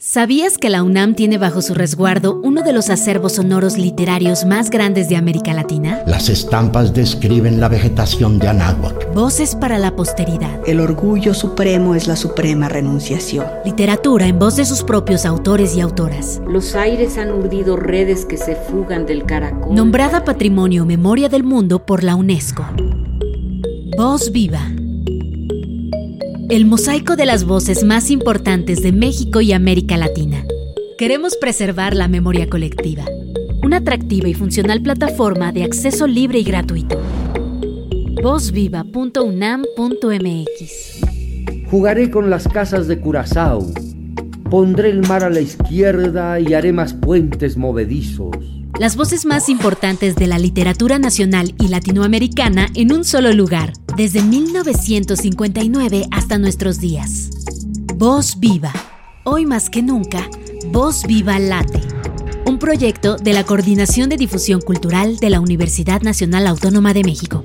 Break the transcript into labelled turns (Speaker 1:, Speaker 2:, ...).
Speaker 1: ¿Sabías que la UNAM tiene bajo su resguardo uno de los acervos sonoros literarios más grandes de América Latina?
Speaker 2: Las estampas describen la vegetación de Anáhuac.
Speaker 1: Voces para la posteridad.
Speaker 3: El orgullo supremo es la suprema renunciación.
Speaker 1: Literatura en voz de sus propios autores y autoras.
Speaker 4: Los aires han urdido redes que se fugan del caracol.
Speaker 1: Nombrada Patrimonio Memoria del Mundo por la UNESCO. Voz viva el mosaico de las voces más importantes de México y América Latina. Queremos preservar la memoria colectiva, una atractiva y funcional plataforma de acceso libre y gratuito. Vozviva.unam.mx
Speaker 5: Jugaré con las casas de Curazao, pondré el mar a la izquierda y haré más puentes movedizos
Speaker 1: las voces más importantes de la literatura nacional y latinoamericana en un solo lugar, desde 1959 hasta nuestros días. Voz Viva. Hoy más que nunca, Voz Viva Late. Un proyecto de la Coordinación de Difusión Cultural de la Universidad Nacional Autónoma de México.